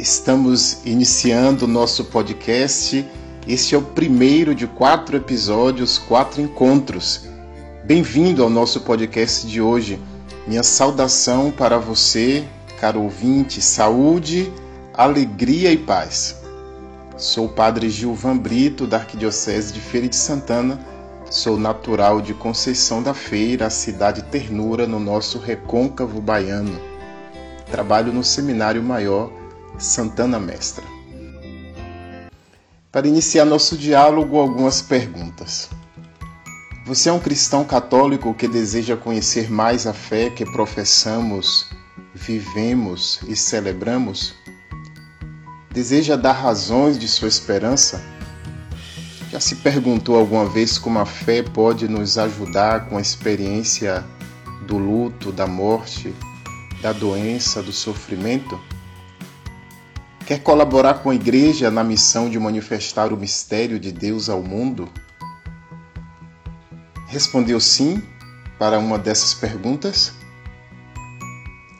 Estamos iniciando o nosso podcast. Este é o primeiro de quatro episódios, quatro encontros. Bem-vindo ao nosso podcast de hoje. Minha saudação para você, caro ouvinte, saúde, alegria e paz. Sou o Padre Gilvan Brito, da Arquidiocese de Feira de Santana. Sou natural de Conceição da Feira, a cidade ternura no nosso recôncavo baiano. Trabalho no Seminário Maior Santana Mestra. Para iniciar nosso diálogo, algumas perguntas. Você é um cristão católico que deseja conhecer mais a fé que professamos, vivemos e celebramos? Deseja dar razões de sua esperança? Já se perguntou alguma vez como a fé pode nos ajudar com a experiência do luto, da morte, da doença, do sofrimento? Quer colaborar com a igreja na missão de manifestar o mistério de Deus ao mundo? Respondeu sim para uma dessas perguntas?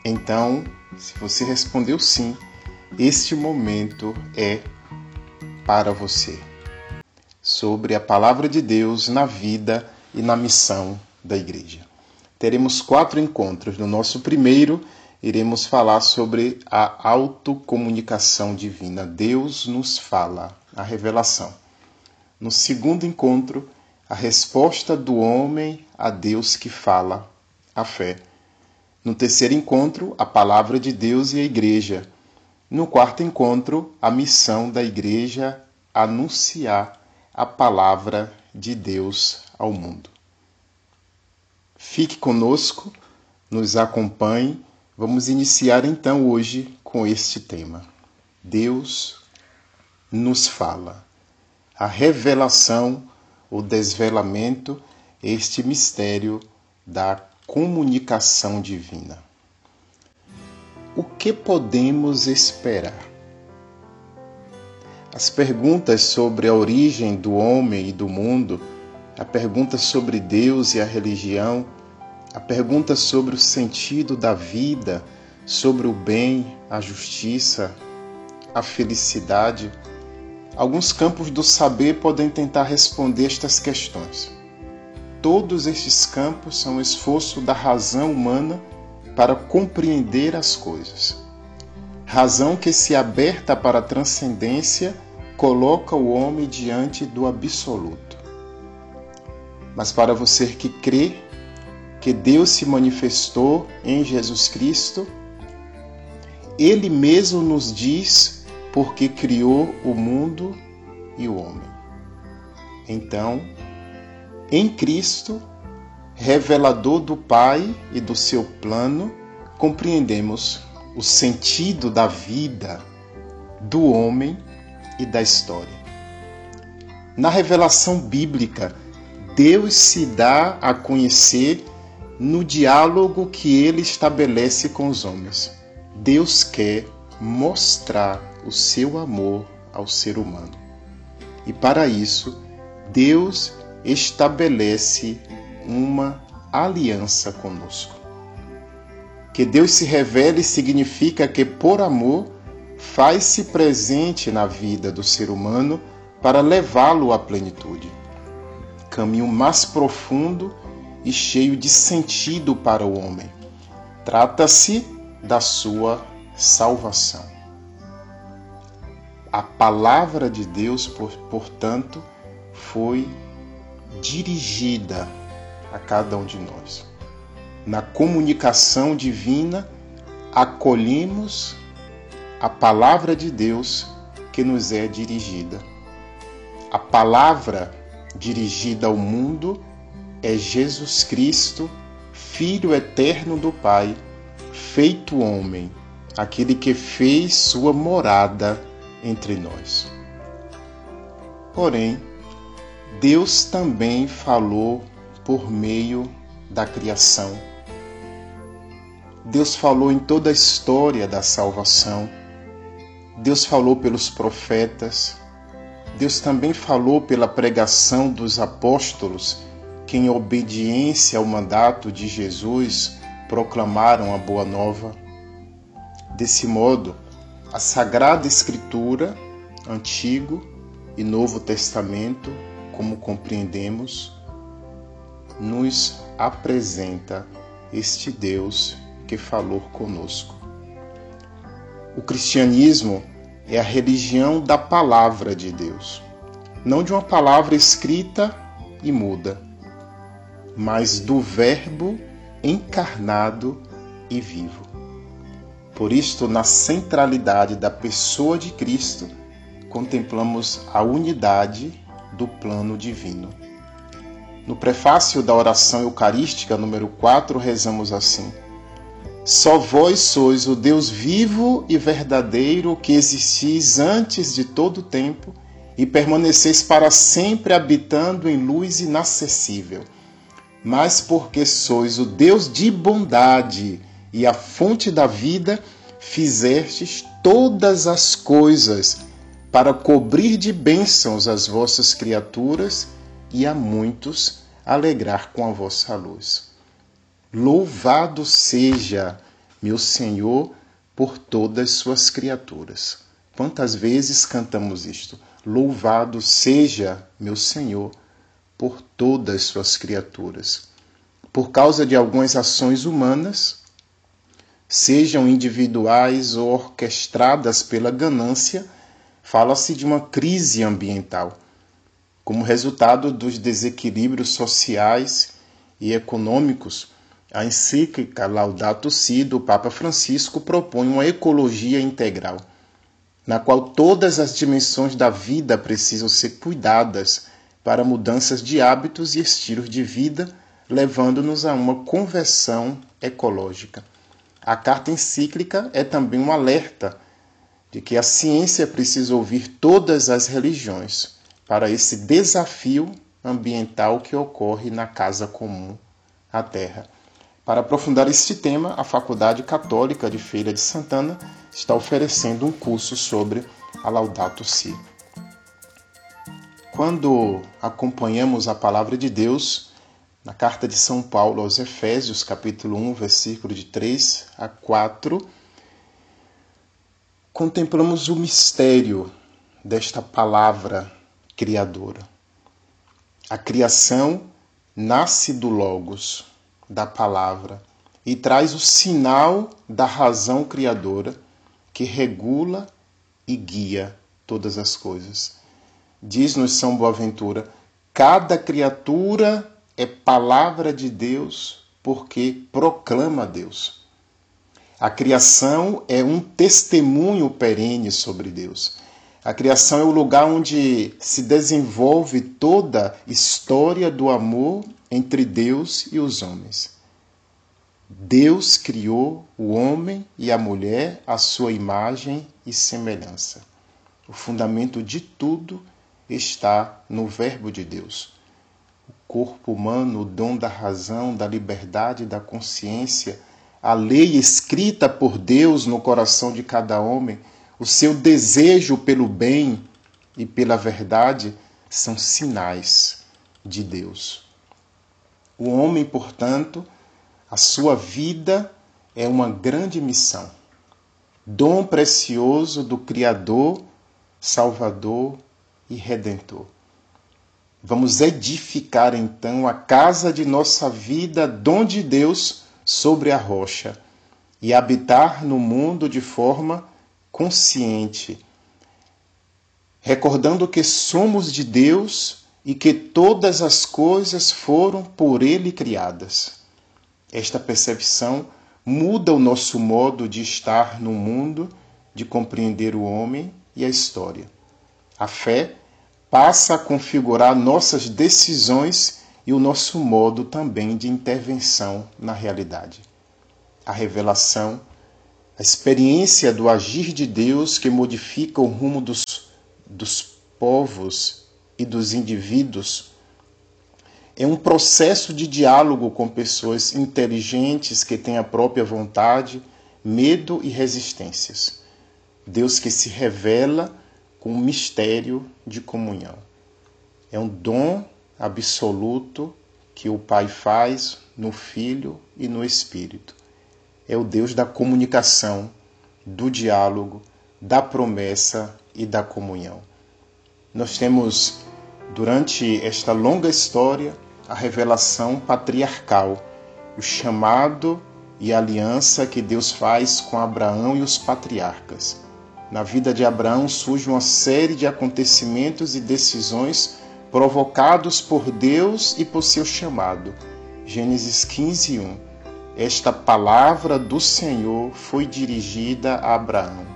Então, se você respondeu sim, este momento é para você. Sobre a palavra de Deus na vida e na missão da igreja. Teremos quatro encontros. No nosso primeiro, iremos falar sobre a autocomunicação divina. Deus nos fala, a revelação. No segundo encontro, a resposta do homem a Deus que fala, a fé. No terceiro encontro, a palavra de Deus e a igreja. No quarto encontro, a missão da igreja anunciar a palavra de Deus ao mundo. Fique conosco, nos acompanhe Vamos iniciar então hoje com este tema. Deus nos fala. A revelação, o desvelamento, este mistério da comunicação divina. O que podemos esperar? As perguntas sobre a origem do homem e do mundo, a pergunta sobre Deus e a religião, a pergunta sobre o sentido da vida, sobre o bem, a justiça, a felicidade. Alguns campos do saber podem tentar responder estas questões. Todos estes campos são esforço da razão humana para compreender as coisas. Razão que, se aberta para a transcendência, coloca o homem diante do absoluto. Mas para você que crê, que Deus se manifestou em Jesus Cristo, Ele mesmo nos diz porque criou o mundo e o homem. Então, em Cristo, revelador do Pai e do seu plano, compreendemos o sentido da vida do homem e da história. Na revelação bíblica, Deus se dá a conhecer no diálogo que ele estabelece com os homens. Deus quer mostrar o seu amor ao ser humano. E para isso, Deus estabelece uma aliança conosco. Que Deus se revele significa que, por amor, faz-se presente na vida do ser humano para levá-lo à plenitude. Caminho mais profundo e cheio de sentido para o homem. Trata-se da sua salvação. A palavra de Deus, portanto, foi dirigida a cada um de nós. Na comunicação divina, acolhemos a palavra de Deus que nos é dirigida. A palavra dirigida ao mundo é Jesus Cristo, Filho eterno do Pai, feito homem, aquele que fez sua morada entre nós. Porém, Deus também falou por meio da criação. Deus falou em toda a história da salvação. Deus falou pelos profetas. Deus também falou pela pregação dos apóstolos que, em obediência ao mandato de Jesus, proclamaram a boa nova. Desse modo, a Sagrada Escritura, Antigo e Novo Testamento, como compreendemos, nos apresenta este Deus que falou conosco. O cristianismo é a religião da palavra de Deus, não de uma palavra escrita e muda, mas do Verbo encarnado e vivo. Por isto, na centralidade da pessoa de Cristo, contemplamos a unidade do plano divino. No prefácio da oração eucarística número 4, rezamos assim: Só vós sois o Deus vivo e verdadeiro que existis antes de todo o tempo e permaneceis para sempre habitando em luz inacessível. Mas porque sois o Deus de bondade e a fonte da vida, fizestes todas as coisas para cobrir de bênçãos as vossas criaturas e a muitos alegrar com a vossa luz. Louvado seja, meu Senhor, por todas suas criaturas. Quantas vezes cantamos isto? Louvado seja, meu Senhor, por todas suas criaturas. Por causa de algumas ações humanas, sejam individuais ou orquestradas pela ganância, fala-se de uma crise ambiental, como resultado dos desequilíbrios sociais e econômicos. A encíclica Laudato Si do Papa Francisco propõe uma ecologia integral, na qual todas as dimensões da vida precisam ser cuidadas para mudanças de hábitos e estilos de vida, levando-nos a uma conversão ecológica. A carta encíclica é também um alerta de que a ciência precisa ouvir todas as religiões para esse desafio ambiental que ocorre na casa comum, a Terra. Para aprofundar este tema, a Faculdade Católica de Feira de Santana está oferecendo um curso sobre a Laudato Si. Quando acompanhamos a palavra de Deus, na carta de São Paulo aos Efésios, capítulo 1, versículo de 3 a 4, contemplamos o mistério desta palavra criadora. A criação nasce do Logos, da palavra, e traz o sinal da razão criadora que regula e guia todas as coisas. Diz-nos São Boaventura: cada criatura é palavra de Deus porque proclama Deus. A criação é um testemunho perene sobre Deus. A criação é o lugar onde se desenvolve toda a história do amor entre Deus e os homens. Deus criou o homem e a mulher à sua imagem e semelhança. O fundamento de tudo está no Verbo de Deus corpo humano, o dom da razão, da liberdade, da consciência, a lei escrita por Deus no coração de cada homem, o seu desejo pelo bem e pela verdade são sinais de Deus. O homem, portanto, a sua vida é uma grande missão, dom precioso do Criador, Salvador e Redentor. Vamos edificar então a casa de nossa vida, dom de Deus, sobre a rocha e habitar no mundo de forma consciente, recordando que somos de Deus e que todas as coisas foram por Ele criadas. Esta percepção muda o nosso modo de estar no mundo, de compreender o homem e a história. A fé passa a configurar nossas decisões e o nosso modo também de intervenção na realidade. A revelação, a experiência do agir de Deus que modifica o rumo dos, dos povos e dos indivíduos é um processo de diálogo com pessoas inteligentes que têm a própria vontade, medo e resistências. Deus que se revela com o mistério de comunhão. É um dom absoluto que o Pai faz no Filho e no Espírito. É o Deus da comunicação, do diálogo, da promessa e da comunhão. Nós temos, durante esta longa história, a revelação patriarcal, o chamado e a aliança que Deus faz com Abraão e os patriarcas. Na vida de Abraão surge uma série de acontecimentos e decisões provocados por Deus e por seu chamado. Gênesis 15, 1. Esta palavra do Senhor foi dirigida a Abraão: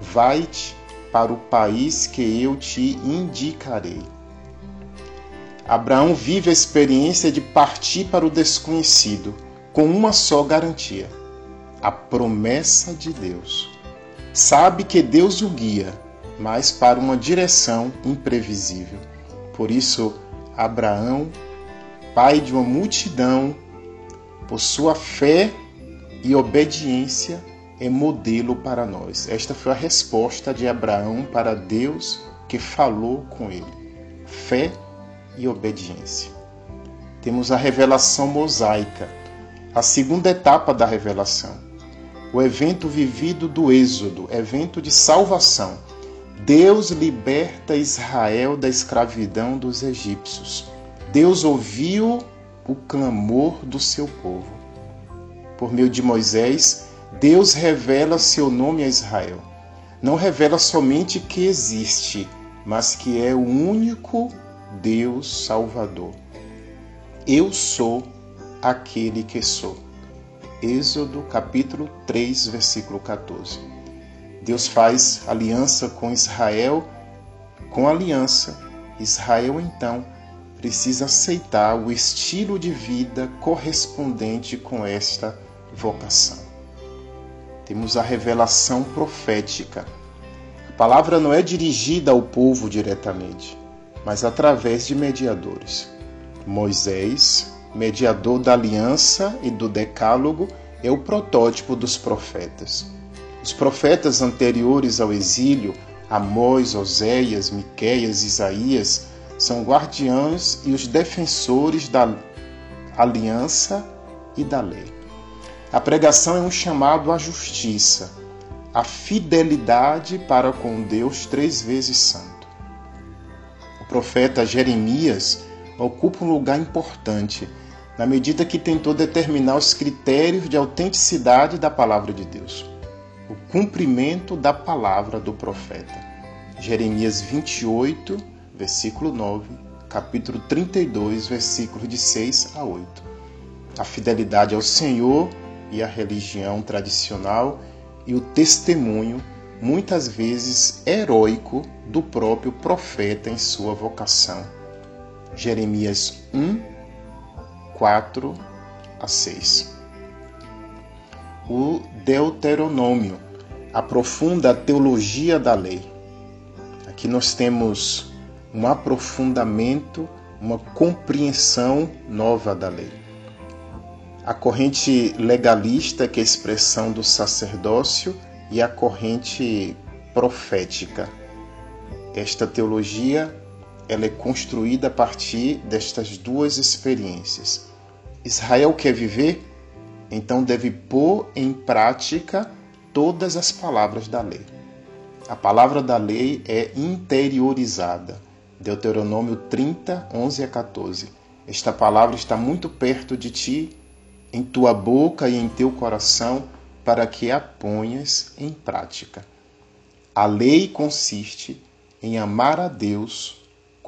Vai-te para o país que eu te indicarei. Abraão vive a experiência de partir para o desconhecido com uma só garantia: a promessa de Deus. Sabe que Deus o guia, mas para uma direção imprevisível. Por isso, Abraão, pai de uma multidão, por sua fé e obediência, é modelo para nós. Esta foi a resposta de Abraão para Deus que falou com ele: fé e obediência. Temos a revelação mosaica, a segunda etapa da revelação, o evento vivido do Êxodo, evento de salvação. Deus liberta Israel da escravidão dos egípcios. Deus ouviu o clamor do seu povo. Por meio de Moisés, Deus revela seu nome a Israel. Não revela somente que existe, mas que é o único Deus Salvador. Eu sou aquele que sou. Êxodo capítulo 3, versículo 14. Deus faz aliança com Israel, com aliança, Israel então precisa aceitar o estilo de vida correspondente com esta vocação. Temos a revelação profética. A palavra não é dirigida ao povo diretamente, mas através de mediadores. Moisés, mediador da aliança e do decálogo, é o protótipo dos profetas. Os profetas anteriores ao exílio, Amós, Oséias, Miqueias, Isaías, são guardiães e os defensores da aliança e da lei. A pregação é um chamado à justiça, à fidelidade para com Deus três vezes santo. O profeta Jeremias ocupa um lugar importante na medida que tentou determinar os critérios de autenticidade da palavra de Deus, o cumprimento da palavra do profeta. Jeremias 28, versículo 9, capítulo 32, versículos de 6 a 8. A fidelidade ao Senhor e a religião tradicional e o testemunho, muitas vezes heróico, do próprio profeta em sua vocação. Jeremias 1, 4 a 6. O Deuteronômio a teologia da lei. Aqui nós temos um aprofundamento, uma compreensão nova da lei. A corrente legalista, que é a expressão do sacerdócio, e a corrente profética. Esta teologia ela é construída a partir destas duas experiências. Israel quer viver, então deve pôr em prática todas as palavras da lei. A palavra da lei é interiorizada. Deuteronômio 30, 11 a 14. Esta palavra está muito perto de ti, em tua boca e em teu coração, para que a ponhas em prática. A lei consiste em amar a Deus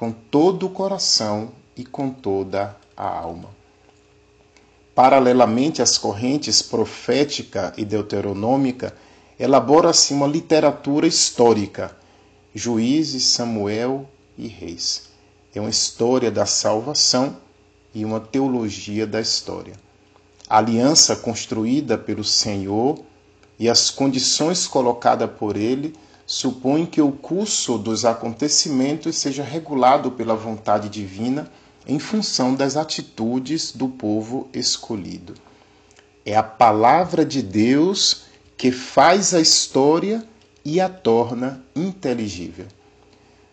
com todo o coração e com toda a alma. Paralelamente às correntes profética e deuteronômica, elabora-se uma literatura histórica, Juízes, Samuel e Reis. É uma história da salvação e uma teologia da história. A aliança construída pelo Senhor e as condições colocadas por ele supõem que o curso dos acontecimentos seja regulado pela vontade divina em função das atitudes do povo escolhido. É a palavra de Deus que faz a história e a torna inteligível.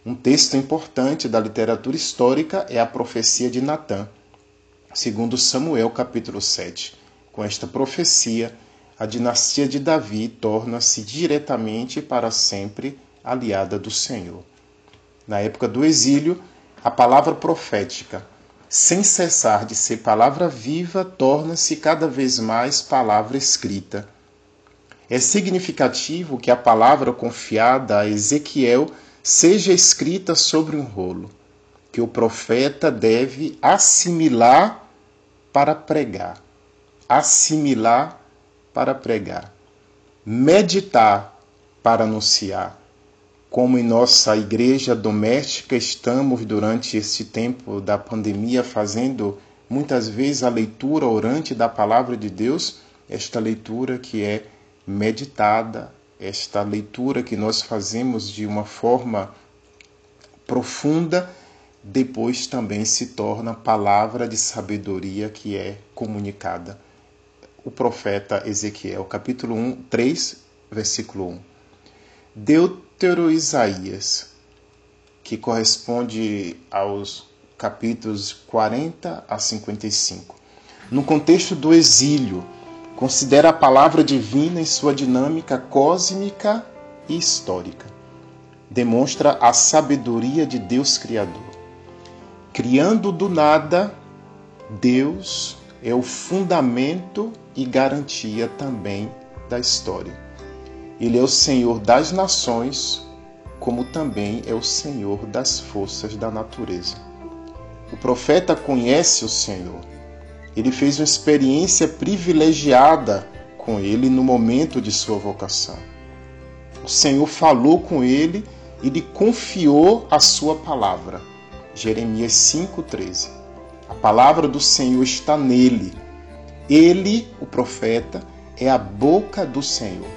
Um texto importante da literatura histórica é a profecia de Natã, segundo Samuel capítulo 7. Com esta profecia, a dinastia de Davi torna-se diretamente para sempre aliada do Senhor. Na época do exílio, a palavra profética, sem cessar de ser palavra viva, torna-se cada vez mais palavra escrita. É significativo que a palavra confiada a Ezequiel seja escrita sobre um rolo, que o profeta deve assimilar para pregar. Assimilar para pregar. Meditar para anunciar como em nossa igreja doméstica estamos durante este tempo da pandemia fazendo muitas vezes a leitura orante da palavra de Deus, esta leitura que é meditada, esta leitura que nós fazemos de uma forma profunda, depois também se torna palavra de sabedoria que é comunicada. O profeta Ezequiel, capítulo 1, 3, versículo 1. Deutero Isaías, que corresponde aos capítulos 40 a 55. No contexto do exílio, considera a palavra divina em sua dinâmica cósmica e histórica. Demonstra a sabedoria de Deus Criador. Criando do nada, Deus é o fundamento e garantia também da história. Ele é o Senhor das nações, como também é o Senhor das forças da natureza. O profeta conhece o Senhor. Ele fez uma experiência privilegiada com ele no momento de sua vocação. O Senhor falou com ele e lhe confiou a sua palavra. Jeremias 5:13. A palavra do Senhor está nele. Ele, o profeta, é a boca do Senhor.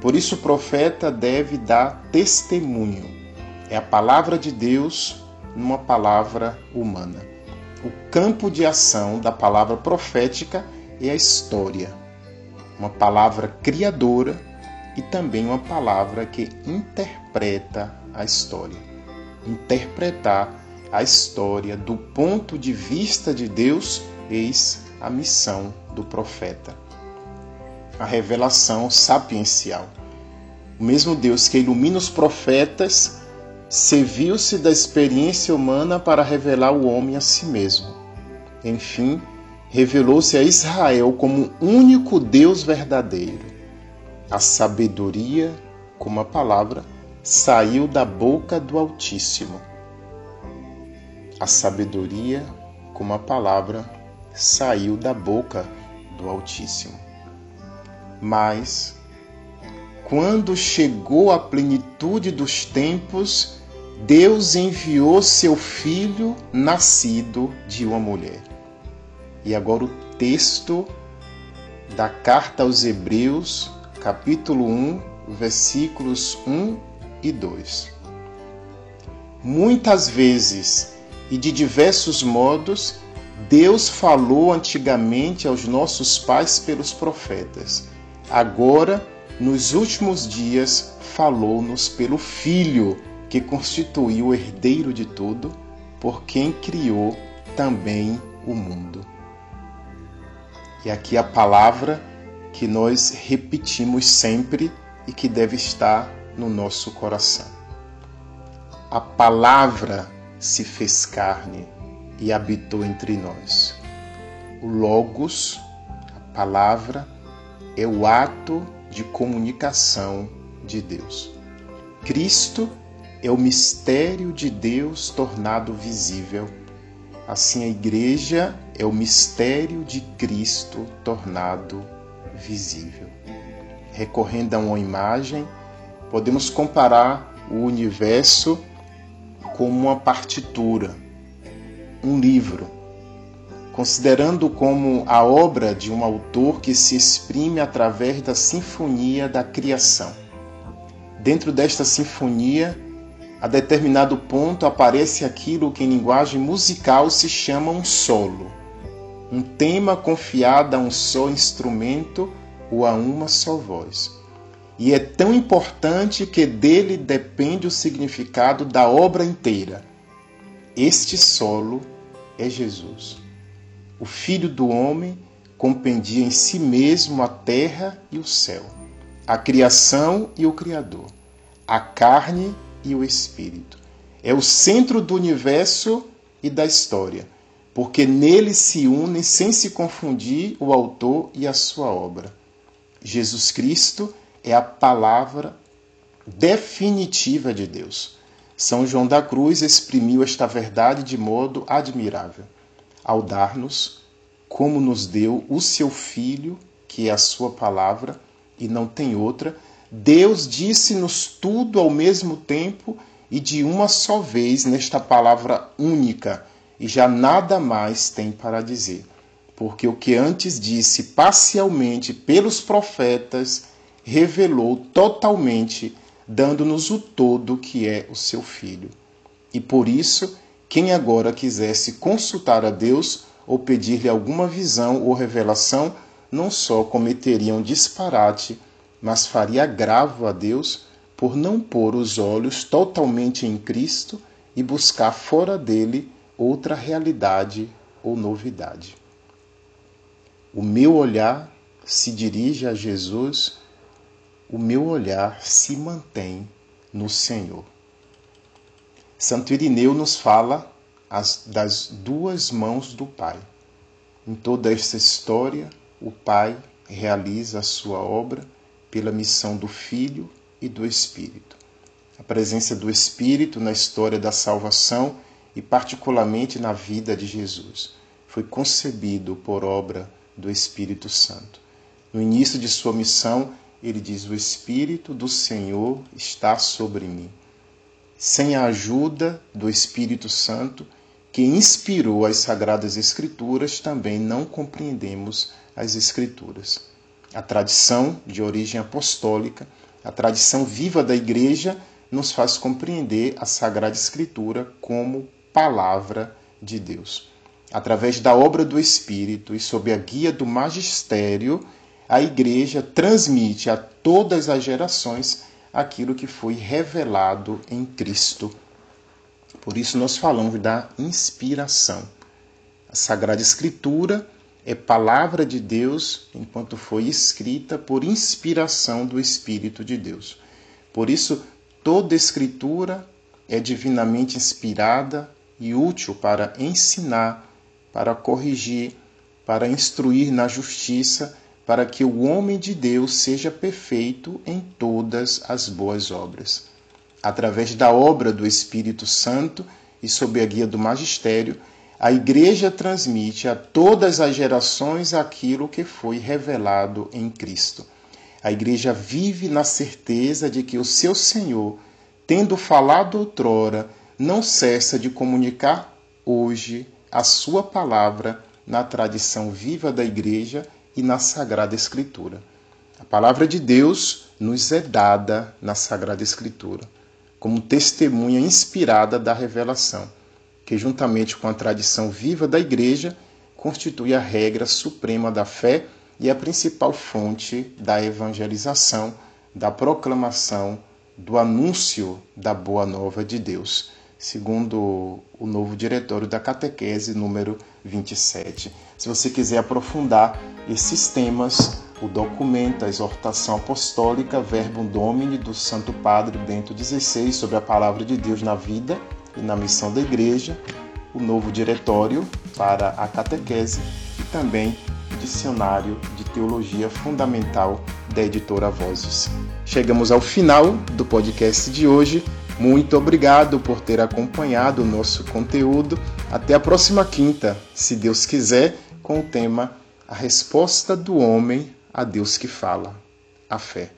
Por isso o profeta deve dar testemunho. É a palavra de Deus numa palavra humana. O campo de ação da palavra profética é a história, uma palavra criadora e também uma palavra que interpreta a história. Interpretar a história do ponto de vista de Deus, eis a missão do profeta a revelação sapiencial. O mesmo Deus que ilumina os profetas serviu-se da experiência humana para revelar o homem a si mesmo. Enfim, revelou-se a Israel como único Deus verdadeiro. A sabedoria, como a palavra, saiu da boca do Altíssimo. A sabedoria, como a palavra, saiu da boca do Altíssimo. Mas, quando chegou a plenitude dos tempos, Deus enviou seu filho nascido de uma mulher. E agora o texto da carta aos Hebreus, capítulo 1, versículos 1 e 2. Muitas vezes e de diversos modos, Deus falou antigamente aos nossos pais pelos profetas agora, nos últimos dias, falou-nos pelo Filho, que constituiu o herdeiro de tudo, por quem criou também o mundo. E aqui a palavra que nós repetimos sempre e que deve estar no nosso coração. A palavra se fez carne e habitou entre nós. O Logos, a palavra, é o ato de comunicação de Deus. Cristo é o mistério de Deus tornado visível. Assim, a Igreja é o mistério de Cristo tornado visível. Recorrendo a uma imagem, podemos comparar o universo com uma partitura, um livro considerando como a obra de um autor que se exprime através da sinfonia da criação. Dentro desta sinfonia, a determinado ponto aparece aquilo que em linguagem musical se chama um solo, um tema confiado a um só instrumento ou a uma só voz. E é tão importante que dele depende o significado da obra inteira. Este solo é Jesus o Filho do Homem, compendia em si mesmo a terra e o céu, a criação e o Criador, a carne e o espírito. É o centro do universo e da história, porque nele se unem sem se confundir o autor e a sua obra. Jesus Cristo é a palavra definitiva de Deus. São João da Cruz exprimiu esta verdade de modo admirável, ao dar-nos, como nos deu o seu Filho, que é a sua palavra e não tem outra, Deus disse-nos tudo ao mesmo tempo e de uma só vez nesta palavra única, e já nada mais tem para dizer. Porque o que antes disse parcialmente pelos profetas, revelou totalmente dando-nos o todo que é o seu Filho. E por isso, quem agora quisesse consultar a Deus ou pedir-lhe alguma visão ou revelação, não só cometeria um disparate, mas faria agravo a Deus por não pôr os olhos totalmente em Cristo e buscar fora dele outra realidade ou novidade. O meu olhar se dirige a Jesus o meu olhar se mantém no Senhor. Santo Irineu nos fala as, das duas mãos do Pai. Em toda esta história, o Pai realiza a sua obra pela missão do Filho e do Espírito. A presença do Espírito na história da salvação e, particularmente, na vida de Jesus, foi concebido por obra do Espírito Santo. No início de sua missão, ele diz: O Espírito do Senhor está sobre mim. Sem a ajuda do Espírito Santo, que inspirou as Sagradas Escrituras, também não compreendemos as Escrituras. A tradição de origem apostólica, a tradição viva da Igreja, nos faz compreender a Sagrada Escritura como palavra de Deus. Através da obra do Espírito e sob a guia do magistério, a igreja transmite a todas as gerações aquilo que foi revelado em Cristo. Por isso nós falamos da inspiração. A Sagrada Escritura é palavra de Deus enquanto foi escrita por inspiração do Espírito de Deus. Por isso, toda Escritura é divinamente inspirada e útil para ensinar, para corrigir, para instruir na justiça para que o homem de Deus seja perfeito em todas as boas obras. Através da obra do Espírito Santo e sob a guia do magistério, a Igreja transmite a todas as gerações aquilo que foi revelado em Cristo. A Igreja vive na certeza de que o seu Senhor, tendo falado outrora, não cessa de comunicar hoje a sua palavra na tradição viva da Igreja e na Sagrada Escritura. A palavra de Deus nos é dada na Sagrada Escritura, como testemunha inspirada da revelação, que, juntamente com a tradição viva da Igreja, constitui a regra suprema da fé e a principal fonte da evangelização, da proclamação, do anúncio da boa nova de Deus segundo o novo diretório da catequese número 27. Se você quiser aprofundar esses temas, o documento, a exortação apostólica Verbum Domini do Santo Padre Bento XVI sobre a palavra de Deus na vida e na missão da igreja, o novo diretório para a catequese e também o dicionário de teologia fundamental da editora Vozes. Chegamos ao final do podcast de hoje. Muito obrigado por ter acompanhado o nosso conteúdo. Até a próxima quinta, se Deus quiser, com o tema A Resposta do Homem a Deus que Fala, a Fé.